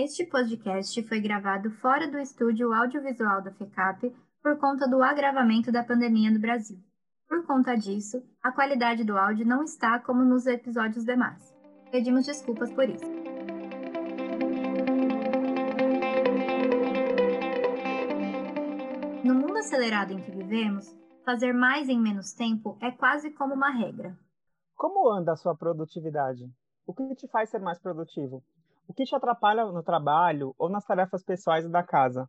Este podcast foi gravado fora do estúdio audiovisual da FECAP por conta do agravamento da pandemia no Brasil. Por conta disso, a qualidade do áudio não está como nos episódios demais. Pedimos desculpas por isso. No mundo acelerado em que vivemos, fazer mais em menos tempo é quase como uma regra. Como anda a sua produtividade? O que te faz ser mais produtivo? O que te atrapalha no trabalho ou nas tarefas pessoais da casa?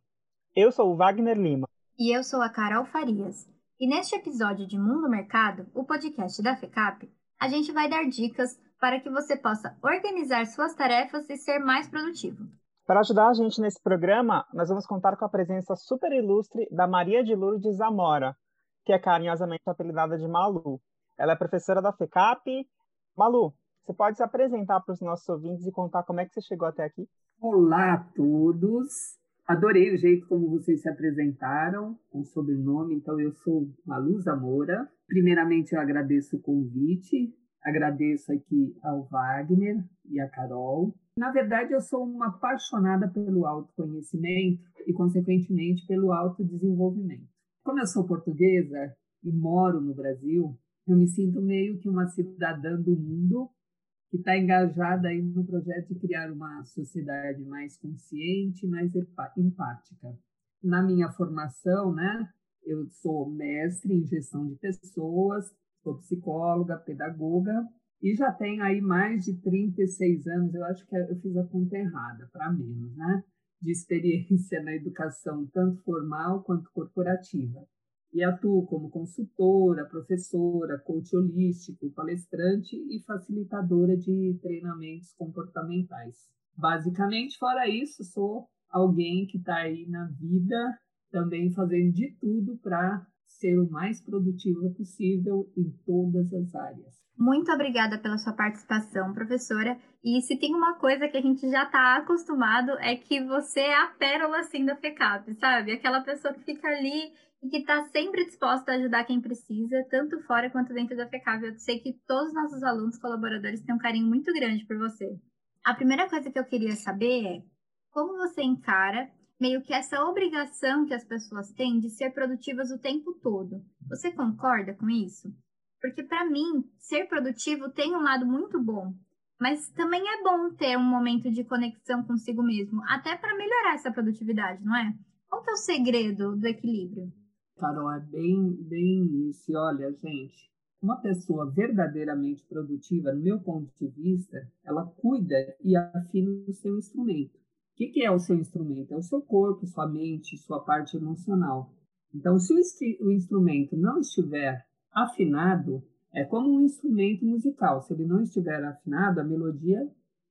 Eu sou o Wagner Lima. E eu sou a Carol Farias. E neste episódio de Mundo Mercado, o podcast da FECAP, a gente vai dar dicas para que você possa organizar suas tarefas e ser mais produtivo. Para ajudar a gente nesse programa, nós vamos contar com a presença super ilustre da Maria de Lourdes Zamora, que é carinhosamente apelidada de Malu. Ela é professora da FECAP. Malu, você pode se apresentar para os nossos ouvintes e contar como é que você chegou até aqui? Olá a todos. Adorei o jeito como vocês se apresentaram, com sobrenome. Então, eu sou Malu Zamora. Primeiramente, eu agradeço o convite, agradeço aqui ao Wagner e à Carol. Na verdade, eu sou uma apaixonada pelo autoconhecimento e, consequentemente, pelo autodesenvolvimento. Como eu sou portuguesa e moro no Brasil, eu me sinto meio que uma cidadã do mundo que está engajada aí no projeto de criar uma sociedade mais consciente, mais empática. Na minha formação, né, eu sou mestre em gestão de pessoas, sou psicóloga, pedagoga e já tenho aí mais de 36 anos, eu acho que eu fiz a conta errada, para menos, né, de experiência na educação tanto formal quanto corporativa e atuo como consultora, professora, coach holístico, palestrante e facilitadora de treinamentos comportamentais. Basicamente, fora isso, sou alguém que está aí na vida também fazendo de tudo para ser o mais produtiva possível em todas as áreas. Muito obrigada pela sua participação, professora. E se tem uma coisa que a gente já está acostumado é que você é a pérola assim da FECAP, sabe? Aquela pessoa que fica ali e que está sempre disposta a ajudar quem precisa, tanto fora quanto dentro da FECAV. Eu sei que todos os nossos alunos, colaboradores, têm um carinho muito grande por você. A primeira coisa que eu queria saber é como você encara meio que essa obrigação que as pessoas têm de ser produtivas o tempo todo. Você concorda com isso? Porque para mim, ser produtivo tem um lado muito bom, mas também é bom ter um momento de conexão consigo mesmo, até para melhorar essa produtividade, não é? Qual que é o segredo do equilíbrio? Carol, é bem, bem isso. E olha, gente, uma pessoa verdadeiramente produtiva, no meu ponto de vista, ela cuida e afina o seu instrumento. O que, que é o seu instrumento? É o seu corpo, sua mente, sua parte emocional. Então, se o instrumento não estiver afinado, é como um instrumento musical. Se ele não estiver afinado, a melodia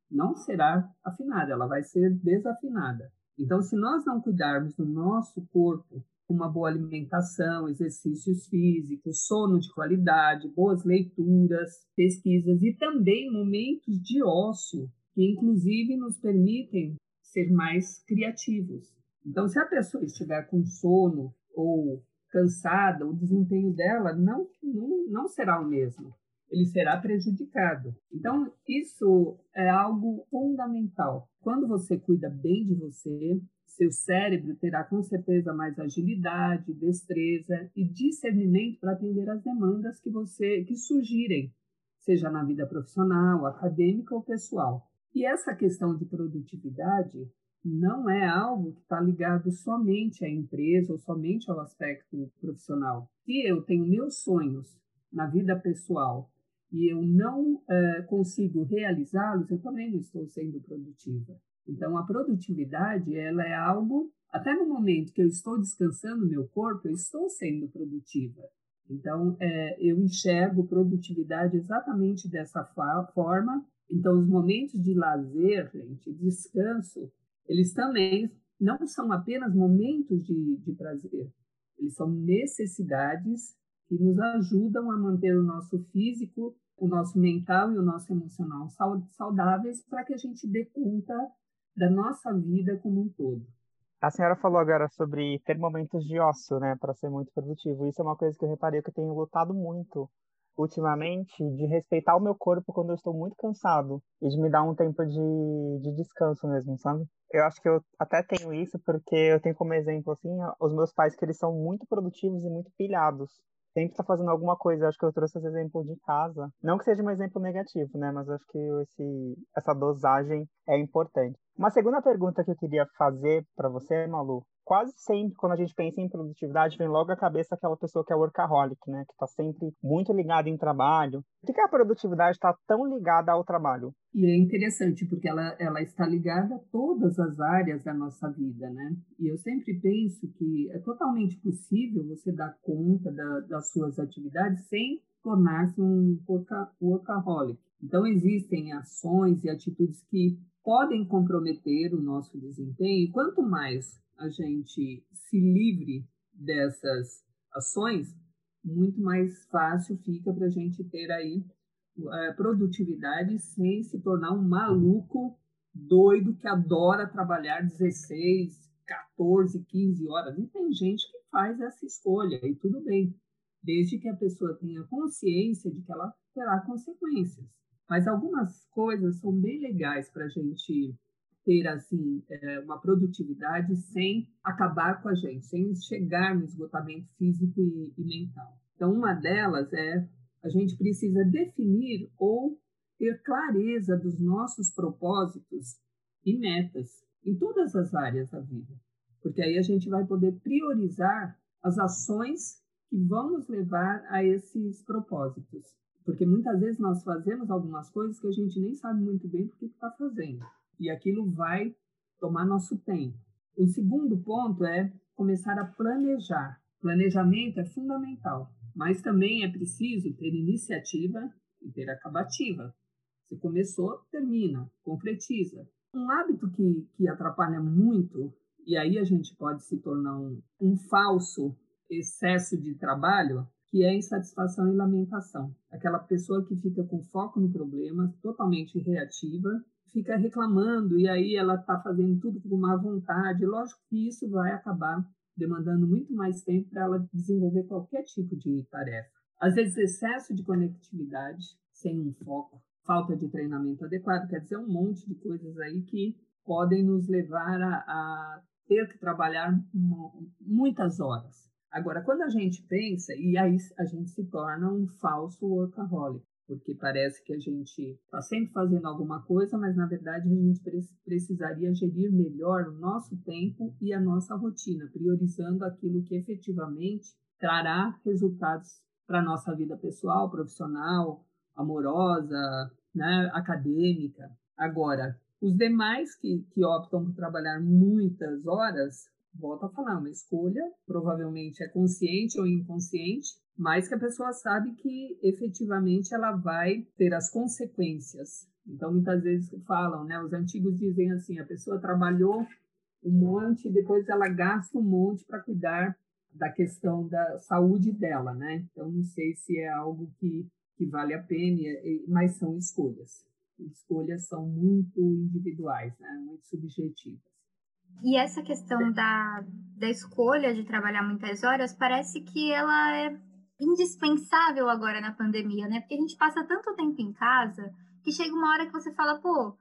não será afinada, ela vai ser desafinada. Então, se nós não cuidarmos do nosso corpo, uma boa alimentação, exercícios físicos, sono de qualidade, boas leituras, pesquisas e também momentos de ócio, que inclusive nos permitem ser mais criativos. Então, se a pessoa estiver com sono ou cansada, o desempenho dela não, não, não será o mesmo, ele será prejudicado. Então, isso é algo fundamental. Quando você cuida bem de você, seu cérebro terá com certeza mais agilidade, destreza e discernimento para atender às demandas que você que surgirem, seja na vida profissional, acadêmica ou pessoal. E essa questão de produtividade não é algo que está ligado somente à empresa ou somente ao aspecto profissional. Se eu tenho meus sonhos na vida pessoal e eu não uh, consigo realizá-los, eu também não estou sendo produtiva. Então, a produtividade ela é algo, até no momento que eu estou descansando meu corpo, eu estou sendo produtiva. Então, é, eu enxergo produtividade exatamente dessa forma. Então, os momentos de lazer, gente, descanso, eles também não são apenas momentos de, de prazer, eles são necessidades que nos ajudam a manter o nosso físico, o nosso mental e o nosso emocional saudáveis para que a gente dê conta da nossa vida como um todo. A senhora falou agora sobre ter momentos de ócio, né, para ser muito produtivo. Isso é uma coisa que eu reparei que eu tenho lutado muito ultimamente de respeitar o meu corpo quando eu estou muito cansado e de me dar um tempo de, de descanso mesmo, sabe? Eu acho que eu até tenho isso porque eu tenho como exemplo, assim, os meus pais que eles são muito produtivos e muito pilhados sempre está fazendo alguma coisa. Acho que eu trouxe esse exemplo de casa. Não que seja um exemplo negativo, né? Mas acho que esse, essa dosagem é importante. Uma segunda pergunta que eu queria fazer para você, Malu, quase sempre, quando a gente pensa em produtividade, vem logo à cabeça aquela pessoa que é workaholic, né? Que está sempre muito ligada em trabalho. Por que a produtividade está tão ligada ao trabalho? E é interessante, porque ela, ela está ligada a todas as áreas da nossa vida, né? E eu sempre penso que é totalmente possível você dar conta da, das suas atividades sem tornar-se um workaholic. Então, existem ações e atitudes que podem comprometer o nosso desempenho, e quanto mais a gente se livre dessas ações, muito mais fácil fica para a gente ter aí é, produtividade sem se tornar um maluco doido que adora trabalhar 16, 14, 15 horas. E tem gente que faz essa escolha, e tudo bem, desde que a pessoa tenha consciência de que ela terá consequências. Mas algumas coisas são bem legais para a gente ter assim é, uma produtividade sem acabar com a gente, sem chegar no esgotamento físico e, e mental. Então, uma delas é a gente precisa definir ou ter clareza dos nossos propósitos e metas em todas as áreas da vida, porque aí a gente vai poder priorizar as ações que vão nos levar a esses propósitos. Porque muitas vezes nós fazemos algumas coisas que a gente nem sabe muito bem por que está fazendo e aquilo vai tomar nosso tempo. O segundo ponto é começar a planejar. Planejamento é fundamental, mas também é preciso ter iniciativa e ter acabativa. Você começou, termina, concretiza. Um hábito que, que atrapalha muito, e aí a gente pode se tornar um, um falso excesso de trabalho, que é insatisfação e lamentação. Aquela pessoa que fica com foco no problema, totalmente reativa fica reclamando e aí ela está fazendo tudo com má vontade. Lógico que isso vai acabar demandando muito mais tempo para ela desenvolver qualquer tipo de tarefa. Às vezes, excesso de conectividade sem um foco, falta de treinamento adequado, quer dizer, um monte de coisas aí que podem nos levar a, a ter que trabalhar uma, muitas horas. Agora, quando a gente pensa, e aí a gente se torna um falso workaholic, porque parece que a gente está sempre fazendo alguma coisa, mas na verdade a gente precisaria gerir melhor o nosso tempo e a nossa rotina, priorizando aquilo que efetivamente trará resultados para a nossa vida pessoal, profissional, amorosa, né, acadêmica. Agora, os demais que, que optam por trabalhar muitas horas, volto a falar, uma escolha, provavelmente é consciente ou inconsciente, mas que a pessoa sabe que efetivamente ela vai ter as consequências. Então, muitas vezes falam, né? Os antigos dizem assim: a pessoa trabalhou um monte, depois ela gasta um monte para cuidar da questão da saúde dela, né? Então, não sei se é algo que, que vale a pena, mas são escolhas. Escolhas são muito individuais, né? Muito subjetivas. E essa questão da, da escolha de trabalhar muitas horas parece que ela é indispensável agora na pandemia, né? Porque a gente passa tanto tempo em casa que chega uma hora que você fala, pô,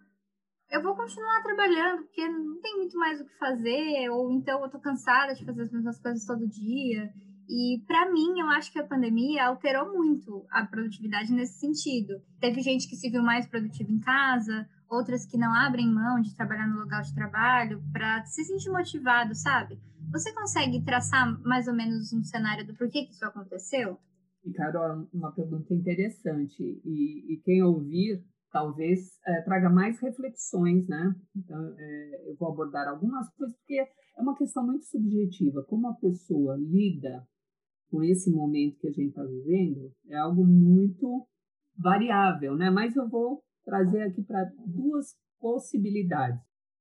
eu vou continuar trabalhando porque não tem muito mais o que fazer, ou então eu tô cansada de fazer as mesmas coisas todo dia. E para mim, eu acho que a pandemia alterou muito a produtividade nesse sentido. Teve gente que se viu mais produtiva em casa, outras que não abrem mão de trabalhar no local de trabalho para se sentir motivado, sabe? Você consegue traçar mais ou menos um cenário do porquê que isso aconteceu? E, Carol, uma pergunta interessante. E, e quem ouvir talvez é, traga mais reflexões, né? Então, é, eu vou abordar algumas coisas, porque é uma questão muito subjetiva. Como a pessoa lida com esse momento que a gente está vivendo é algo muito variável, né? Mas eu vou trazer aqui para duas possibilidades.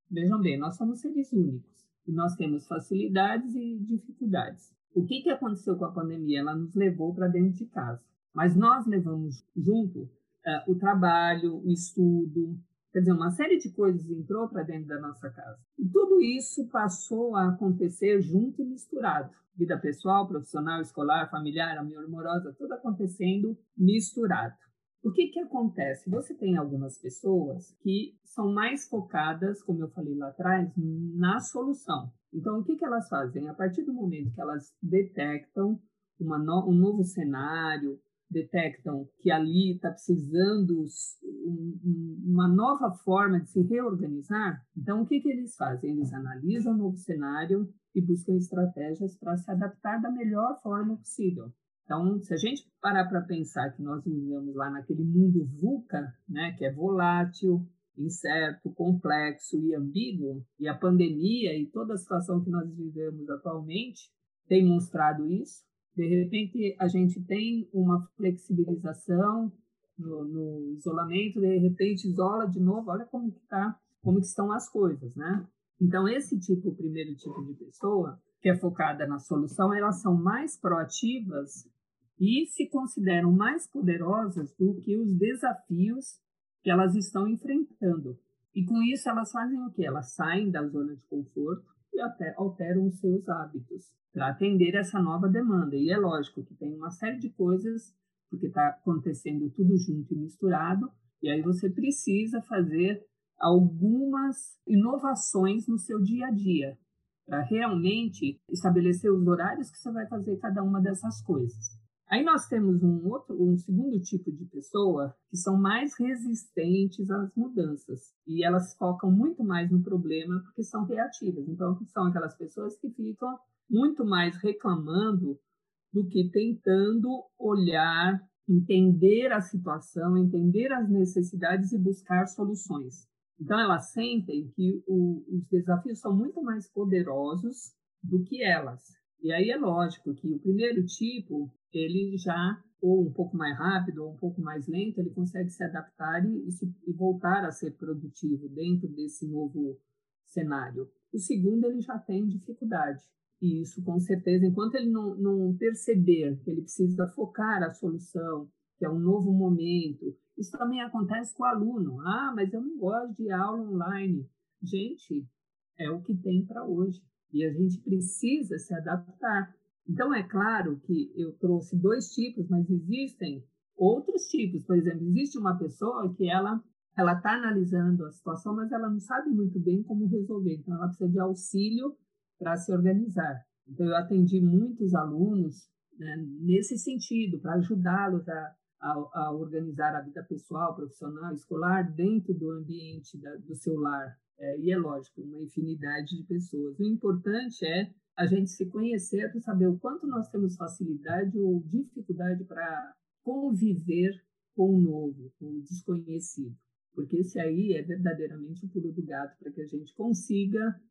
Vejam bem, nós somos seres únicos e nós temos facilidades e dificuldades. O que, que aconteceu com a pandemia? Ela nos levou para dentro de casa, mas nós levamos junto uh, o trabalho, o estudo, Quer dizer, uma série de coisas entrou para dentro da nossa casa. E tudo isso passou a acontecer junto e misturado. Vida pessoal, profissional, escolar, familiar, amorosa, tudo acontecendo misturado. O que, que acontece? Você tem algumas pessoas que são mais focadas, como eu falei lá atrás, na solução. Então, o que, que elas fazem? A partir do momento que elas detectam no, um novo cenário, detectam que ali está precisando um, um, uma nova forma de se reorganizar, então o que, que eles fazem? Eles analisam o novo cenário e buscam estratégias para se adaptar da melhor forma possível. Então, se a gente parar para pensar que nós vivemos lá naquele mundo VUCA, né, que é volátil, incerto, complexo e ambíguo, e a pandemia e toda a situação que nós vivemos atualmente tem mostrado isso, de repente, a gente tem uma flexibilização no, no isolamento, de repente isola de novo, olha como que tá, como que estão as coisas, né? Então, esse tipo, o primeiro tipo de pessoa, que é focada na solução, elas são mais proativas e se consideram mais poderosas do que os desafios que elas estão enfrentando. E com isso elas fazem o quê? Elas saem da zona de conforto e até alteram os seus hábitos para atender essa nova demanda. E é lógico que tem uma série de coisas, porque está acontecendo tudo junto e misturado, e aí você precisa fazer algumas inovações no seu dia a dia, para realmente estabelecer os horários que você vai fazer cada uma dessas coisas. Aí nós temos um outro, um segundo tipo de pessoa que são mais resistentes às mudanças e elas focam muito mais no problema porque são reativas. Então são aquelas pessoas que ficam muito mais reclamando do que tentando olhar, entender a situação, entender as necessidades e buscar soluções. Então elas sentem que o, os desafios são muito mais poderosos do que elas. E aí é lógico que o primeiro tipo ele já, ou um pouco mais rápido, ou um pouco mais lento, ele consegue se adaptar e, e, voltar a ser produtivo dentro desse novo cenário. O segundo, ele já tem dificuldade. E isso, com certeza, enquanto ele não, não perceber que ele precisa focar a solução, que é um novo momento, isso também acontece com o aluno. Ah, mas eu não gosto de aula online. Gente, é o que tem para hoje. E a gente precisa se adaptar. Então, é claro que eu trouxe dois tipos, mas existem outros tipos. Por exemplo, existe uma pessoa que ela ela está analisando a situação, mas ela não sabe muito bem como resolver. Então, ela precisa de auxílio para se organizar. Então, eu atendi muitos alunos né, nesse sentido, para ajudá-los a, a, a, organizar a vida pessoal, profissional, escolar dentro do ambiente da, do seu lar. É, e é lógico, uma infinidade de pessoas. O importante é a gente se conhecer para saber o quanto nós temos facilidade ou dificuldade para conviver com o novo, com o desconhecido. Porque esse aí é verdadeiramente o pulo do gato para que a gente consiga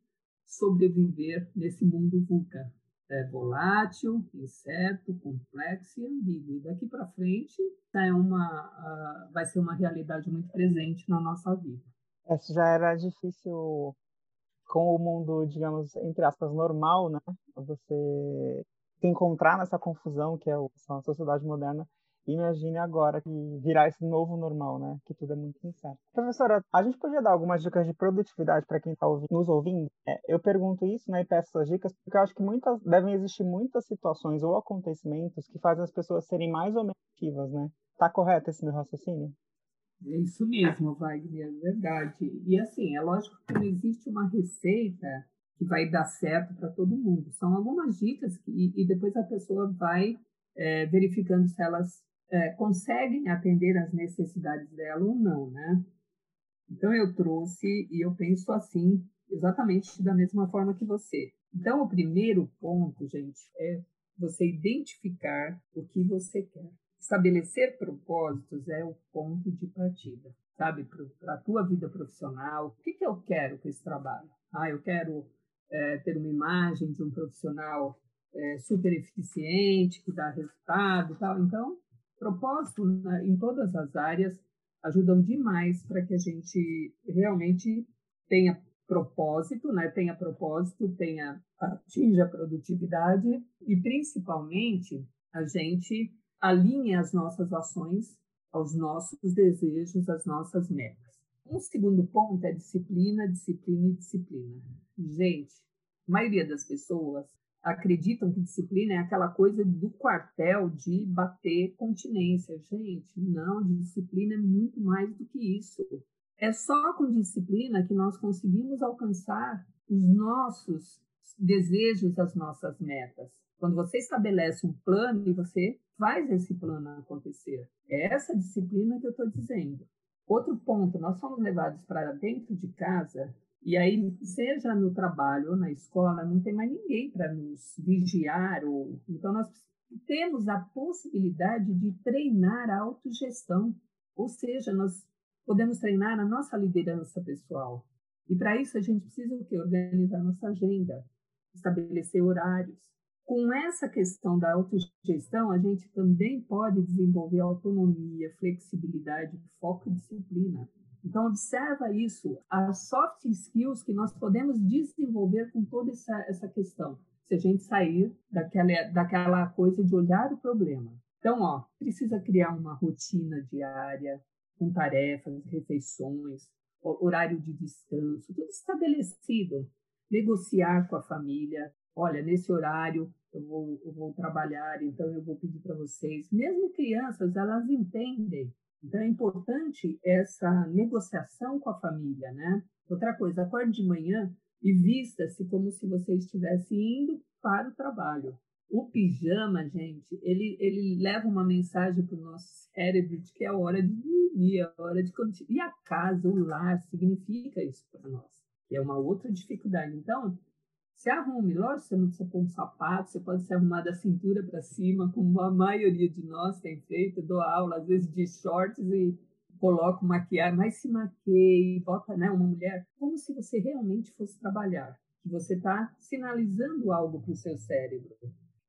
sobreviver nesse mundo VUCA. É volátil, incerto, complexo e ambíguo. E daqui para frente é uma, vai ser uma realidade muito presente na nossa vida. Essa já era difícil com o mundo, digamos, entre aspas, normal, né? Você se encontrar nessa confusão que é a sociedade moderna. Imagine agora que virar esse novo normal, né? Que tudo é muito incerto. Professora, a gente podia dar algumas dicas de produtividade para quem está nos ouvindo? É, eu pergunto isso, né? E peço essas dicas porque eu acho que muitas devem existir muitas situações ou acontecimentos que fazem as pessoas serem mais ou menos ativas, né? Tá correto esse meu raciocínio? É isso mesmo, Wagner, é verdade. E assim, é lógico que não existe uma receita que vai dar certo para todo mundo. São algumas dicas que, e, depois a pessoa vai é, verificando se elas é, conseguem atender às necessidades dela ou não, né? Então eu trouxe e eu penso assim, exatamente da mesma forma que você. Então o primeiro ponto, gente, é você identificar o que você quer estabelecer propósitos é o ponto de partida, sabe? Para a tua vida profissional, o que, que eu quero com esse trabalho? Ah, eu quero é, ter uma imagem de um profissional é, super eficiente, que dá resultado e tal. Então, propósito né, em todas as áreas ajudam demais para que a gente realmente tenha propósito, né? tenha propósito, tenha atinja a produtividade e principalmente a gente alinhe as nossas ações aos nossos desejos, às nossas metas. Um segundo ponto é disciplina, disciplina e disciplina. Gente, a maioria das pessoas acreditam que disciplina é aquela coisa do quartel de bater continência. Gente, não, disciplina é muito mais do que isso. É só com disciplina que nós conseguimos alcançar os nossos desejos, as nossas metas. Quando você estabelece um plano e você faz esse plano acontecer. É essa disciplina que eu estou dizendo. Outro ponto, nós somos levados para dentro de casa e aí, seja no trabalho ou na escola, não tem mais ninguém para nos vigiar. Ou... Então, nós temos a possibilidade de treinar a autogestão, ou seja, nós podemos treinar a nossa liderança pessoal. E para isso a gente precisa o quê? Organizar nossa agenda, estabelecer horários. Com essa questão da autogestão, a gente também pode desenvolver autonomia, flexibilidade, foco e disciplina. Então, observa isso, as soft skills que nós podemos desenvolver com toda essa, essa questão, se a gente sair daquela, daquela coisa de olhar o problema. Então, ó, precisa criar uma rotina diária, com tarefas, refeições, horário de descanso, tudo estabelecido. Negociar com a família. Olha, nesse horário eu vou, eu vou trabalhar, então eu vou pedir para vocês. Mesmo crianças, elas entendem então, é importante essa negociação com a família, né? Outra coisa, acorde de manhã e vista-se como se você estivesse indo para o trabalho. O pijama, gente, ele, ele leva uma mensagem para o nosso cérebro de que é hora de dormir, é hora de. E a casa, o lar, significa isso para nós, é uma outra dificuldade. Então, se arrume, lógico, você não precisa pôr um sapato, você pode se arrumar da cintura para cima, como a maioria de nós tem feito. dou aula, às vezes, de shorts e coloco maquiagem, mas se maqueie, bota né, uma mulher, como se você realmente fosse trabalhar, que você está sinalizando algo para o seu cérebro.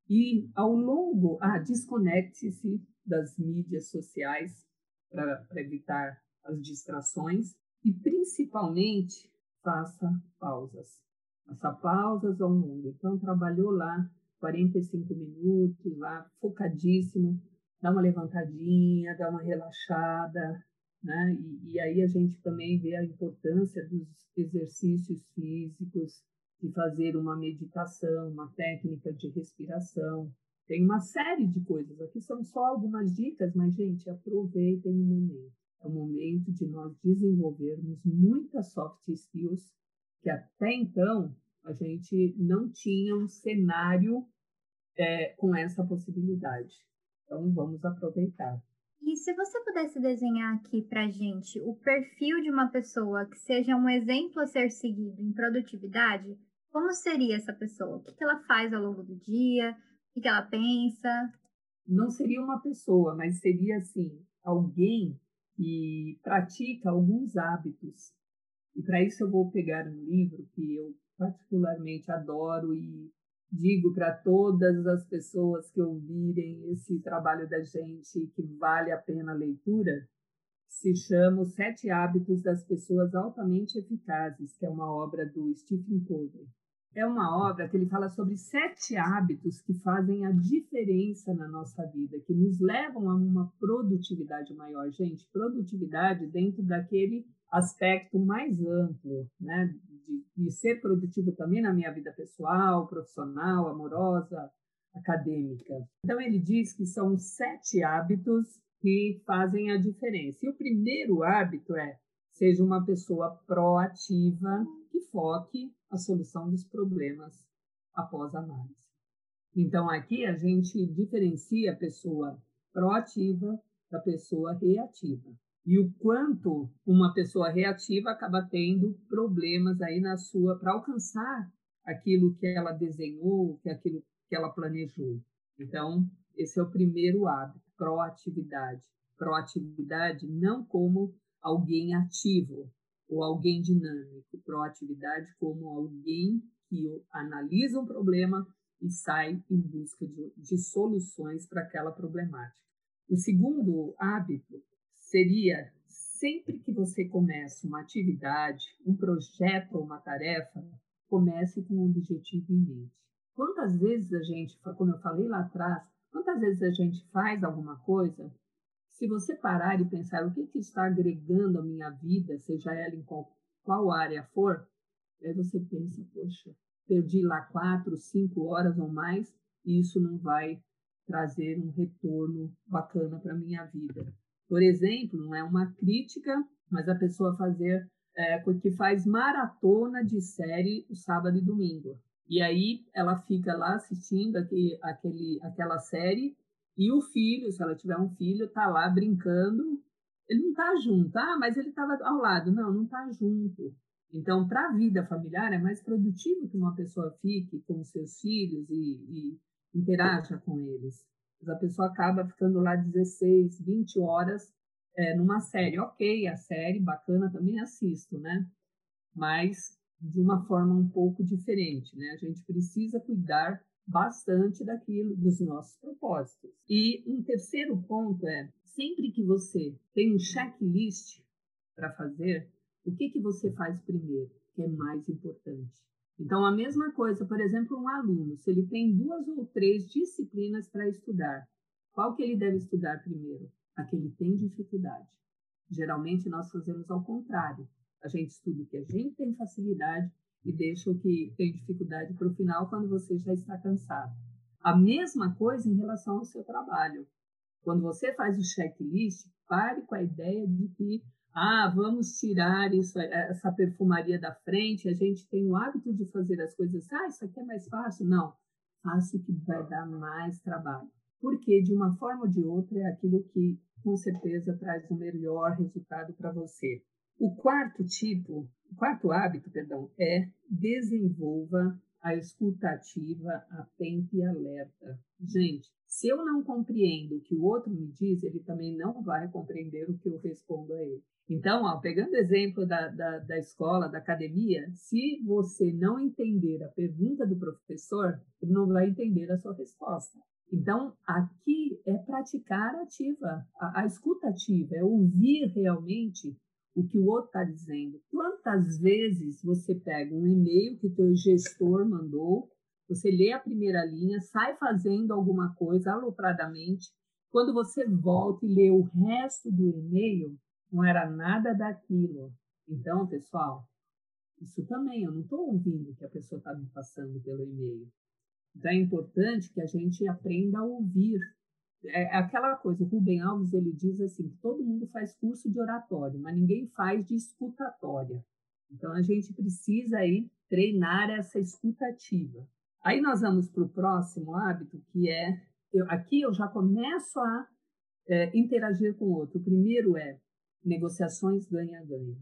E ao longo, ah, desconecte-se das mídias sociais para evitar as distrações e principalmente faça pausas passar pausas ao mundo. Então, trabalhou lá 45 minutos, lá focadíssimo, dá uma levantadinha, dá uma relaxada, né? E, e, aí a gente também vê a importância dos exercícios físicos, de fazer uma meditação, uma técnica de respiração. Tem uma série de coisas. Aqui são só algumas dicas, mas, gente, aproveitem o momento. É o momento de nós desenvolvermos muitas soft skills que até então a gente não tinha um cenário é, com essa possibilidade. Então, vamos aproveitar. E se você pudesse desenhar aqui para gente o perfil de uma pessoa que seja um exemplo a ser seguido em produtividade, como seria essa pessoa? O que ela faz ao longo do dia? O que ela pensa? Não seria uma pessoa, mas seria assim alguém que pratica alguns hábitos e para isso eu vou pegar um livro que eu particularmente adoro e digo para todas as pessoas que ouvirem esse trabalho da gente que vale a pena a leitura, se chama Os Sete Hábitos das Pessoas Altamente Eficazes, que é uma obra do Stephen Covey. É uma obra que ele fala sobre sete hábitos que fazem a diferença na nossa vida, que nos levam a uma produtividade maior. Gente, produtividade dentro daquele aspecto mais amplo, né, de, de, ser produtivo também na minha vida pessoal, profissional, amorosa, acadêmica. Então ele diz que são sete hábitos que fazem a diferença. E o primeiro hábito é seja uma pessoa proativa que foque a solução dos problemas após análise. Então aqui a gente diferencia a pessoa proativa da pessoa reativa e o quanto uma pessoa reativa acaba tendo problemas aí na sua para alcançar aquilo que ela desenhou, que aquilo que ela planejou. Então, esse é o primeiro hábito, proatividade. Proatividade não como alguém ativo ou alguém dinâmico, proatividade como alguém que analisa um problema e sai em busca de, de soluções para aquela problemática. O segundo hábito seria sempre que você começa uma atividade, um projeto ou uma tarefa, comece com um objetivo em mente. Quantas vezes a gente, como eu falei lá atrás, quantas vezes a gente faz alguma coisa se você parar e pensar o que, que está agregando a minha vida, seja ela em qual, qual área for, aí você pensa, poxa, perdi lá quatro, cinco horas ou mais, e isso não vai trazer um retorno bacana para minha vida. Por exemplo, não é uma crítica, mas a pessoa fazer é, que faz maratona de série o sábado e domingo. E aí ela fica lá assistindo aquele, aquele, aquela série e o filho, se ela tiver um filho, está lá brincando. Ele não está junto, ah, mas ele estava ao lado. Não, não está junto. Então, para a vida familiar, é mais produtivo que uma pessoa fique com seus filhos e, e interaja com eles. A pessoa acaba ficando lá 16, 20 horas é, numa série. Ok, a série bacana também assisto, né? Mas de uma forma um pouco diferente, né? A gente precisa cuidar bastante daquilo, dos nossos propósitos. E um terceiro ponto é, sempre que você tem um checklist para fazer, o que, que você faz primeiro, que é mais importante? Então, a mesma coisa, por exemplo, um aluno, se ele tem duas ou três disciplinas para estudar, qual que ele deve estudar primeiro? A que ele tem dificuldade. Geralmente, nós fazemos ao contrário. A gente estuda o que a gente tem facilidade e deixa o que tem dificuldade para o final quando você já está cansado. A mesma coisa em relação ao seu trabalho. Quando você faz o checklist, pare com a ideia de que ah, vamos tirar isso, essa perfumaria da frente, a gente tem o hábito de fazer as coisas, ah, isso aqui é mais fácil. Não, faça o que vai dar mais trabalho. Porque, de uma forma ou de outra, é aquilo que, com certeza, traz o melhor resultado para você. O quarto tipo, o quarto hábito, perdão, é desenvolva a escutativa atenta e alerta. Gente, se eu não compreendo o que o outro me diz, ele também não vai compreender o que eu respondo a ele. Então, ó, pegando o exemplo da, da, da escola, da academia, se você não entender a pergunta do professor, ele não vai entender a sua resposta. Então, aqui é praticar ativa, a, a escuta ativa, é ouvir realmente o que o outro está dizendo. Quantas vezes você pega um e-mail que teu gestor mandou, você lê a primeira linha, sai fazendo alguma coisa alopradamente, quando você volta e lê o resto do e-mail, não era nada daquilo. Então, pessoal, isso também, eu não estou ouvindo o que a pessoa está me passando pelo e-mail. Então, é importante que a gente aprenda a ouvir. É aquela coisa, o Rubem Alves ele diz assim, que todo mundo faz curso de oratório, mas ninguém faz de escutatória. Então, a gente precisa aí treinar essa escutativa. Aí nós vamos para o próximo hábito, que é, eu, aqui eu já começo a é, interagir com o outro. O primeiro é negociações ganha-ganha,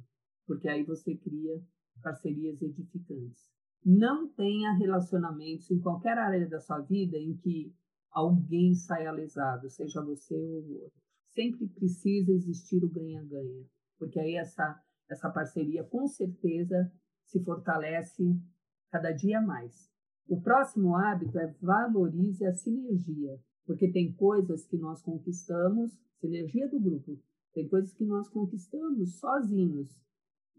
porque aí você cria parcerias edificantes. Não tenha relacionamentos em qualquer área da sua vida em que alguém saia lesado, seja você ou o outro. Sempre precisa existir o ganha-ganha, porque aí essa, essa parceria com certeza se fortalece cada dia mais. O próximo hábito é valorize a sinergia, porque tem coisas que nós conquistamos, sinergia do grupo, tem coisas que nós conquistamos sozinhos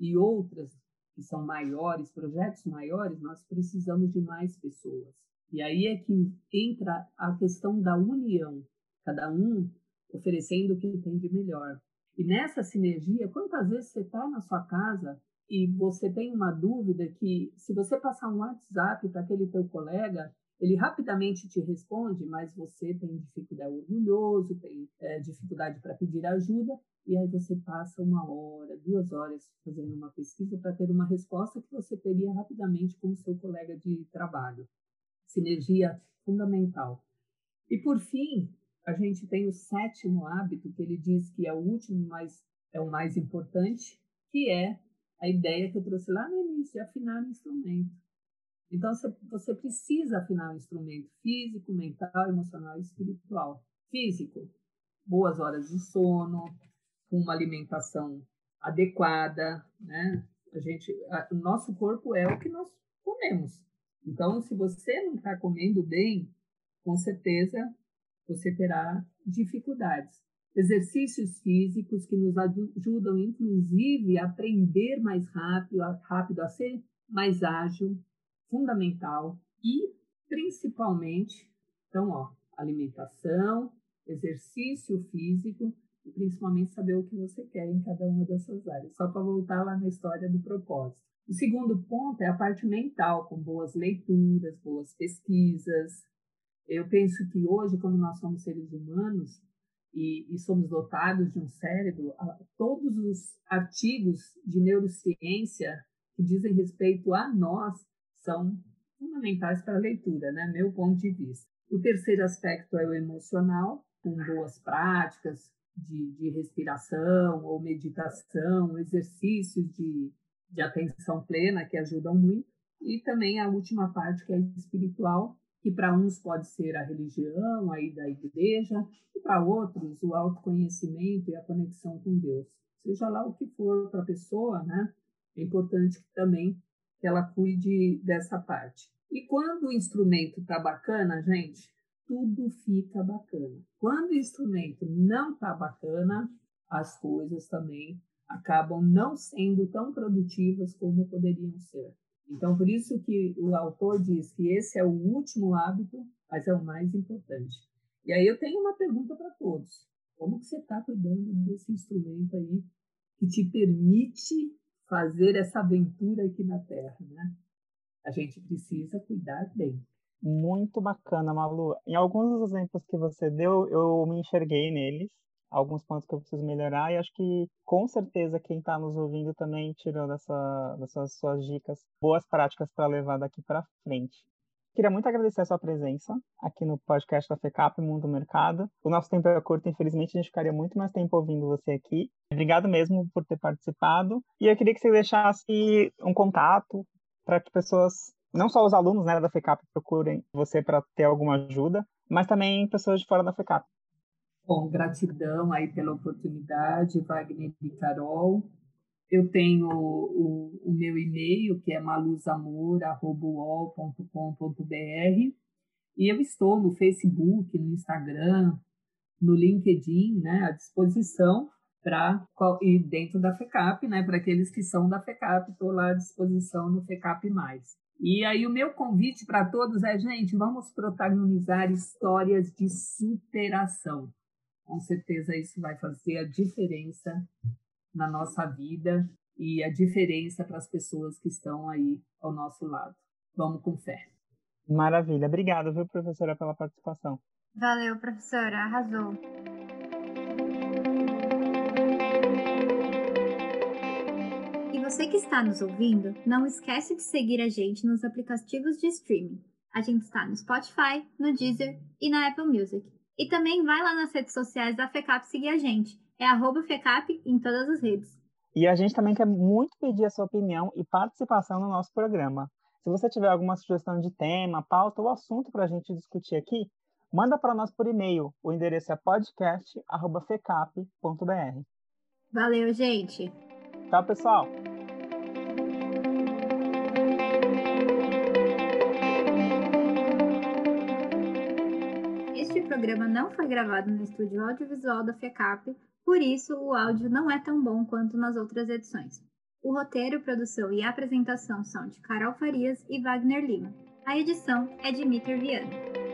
e outras que são maiores, projetos maiores, nós precisamos de mais pessoas. E aí é que entra a questão da união, cada um oferecendo o que tem de melhor. E nessa sinergia, quantas vezes você está na sua casa e você tem uma dúvida que, se você passar um WhatsApp para aquele teu colega, ele rapidamente te responde, mas você tem dificuldade, é orgulhoso, tem é, dificuldade para pedir ajuda, e aí você passa uma hora, duas horas fazendo uma pesquisa para ter uma resposta que você teria rapidamente com o seu colega de trabalho. Sinergia fundamental. E por fim, a gente tem o sétimo hábito, que ele diz que é o último, mas é o mais importante, que é a ideia que eu trouxe lá no início, afinar o instrumento. Então, você precisa afinar o instrumento físico, mental, emocional e espiritual. Físico, boas horas de sono, com uma alimentação adequada, né? A gente, a, o nosso corpo é o que nós comemos. Então, se você não está comendo bem, com certeza você terá dificuldades. Exercícios físicos que nos ajudam, inclusive, a aprender mais rápido, a, rápido, a ser mais ágil, fundamental e principalmente, então, ó, alimentação, exercício físico e principalmente saber o que você quer em cada uma dessas áreas. Só para voltar lá na história do propósito. O segundo ponto é a parte mental, com boas leituras, boas pesquisas. Eu penso que hoje, como nós somos seres humanos e, e somos dotados de um cérebro, todos os artigos de neurociência que dizem respeito a nós são fundamentais para a leitura, né? Meu ponto de vista. O terceiro aspecto é o emocional, com boas práticas de, de respiração ou meditação, exercícios de, de atenção plena que ajudam muito. E também a última parte, que é espiritual, que para uns pode ser a religião, aí da igreja, e para outros o autoconhecimento e a conexão com Deus. Seja lá o que for para a pessoa, né? É importante também que ela cuide dessa parte. E quando o instrumento está bacana, gente, tudo fica bacana. Quando o instrumento não está bacana, as coisas também acabam não sendo tão produtivas como poderiam ser. Então, por isso que o autor diz que esse é o último hábito, mas é o mais importante. E aí eu tenho uma pergunta para todos. Como que você está cuidando desse instrumento aí que te permite fazer essa aventura aqui na Terra, né? A gente precisa cuidar bem. Muito bacana, Malu. Em alguns dos exemplos que você deu, eu me enxerguei neles, alguns pontos que eu preciso melhorar, e acho que com certeza quem está nos ouvindo também tirou dessa, dessas suas dicas boas práticas para levar daqui para frente. Queria muito agradecer a sua presença aqui no podcast da FECAP Mundo Mercado. O nosso tempo é curto, infelizmente a gente ficaria muito mais tempo ouvindo você aqui. Obrigado mesmo por ter participado. E eu queria que você deixasse um contato para que pessoas, não só os alunos né, da FECAP procurem você para ter alguma ajuda, mas também pessoas de fora da FECAP. Bom, gratidão aí pela oportunidade, Wagner e Carol. Eu tenho o, o, meu e-mail, que é maluzamor.com.br, e eu estou no Facebook, no Instagram, no LinkedIn, né, à disposição para e dentro da FECAP, né, para aqueles que são da FECAP, estou lá à disposição no FECAP. E aí o meu convite para todos é, gente, vamos protagonizar histórias de superação. Com certeza isso vai fazer a diferença na nossa vida e a diferença para as pessoas que estão aí ao nosso lado. Vamos com fé. Maravilha. Obrigado, viu, professora, pela participação. Valeu, professora. Arrasou. E você que está nos ouvindo, não esquece de seguir a gente nos aplicativos de streaming. A gente está no Spotify, no Deezer e na Apple Music. E também vai lá nas redes sociais da FECAP seguir a gente é arroba FECAP em todas as redes. E a gente também quer muito pedir a sua opinião e participação no nosso programa. Se você tiver alguma sugestão de tema, pauta ou assunto para a gente discutir aqui, manda para nós por e-mail. O endereço é podcast.fecap.br. Valeu, gente! Tchau, pessoal! Este programa não foi gravado no estúdio audiovisual da FECAP por isso, o áudio não é tão bom quanto nas outras edições. O roteiro, produção e apresentação são de Carol Farias e Wagner Lima. A edição é de Mitter Viana.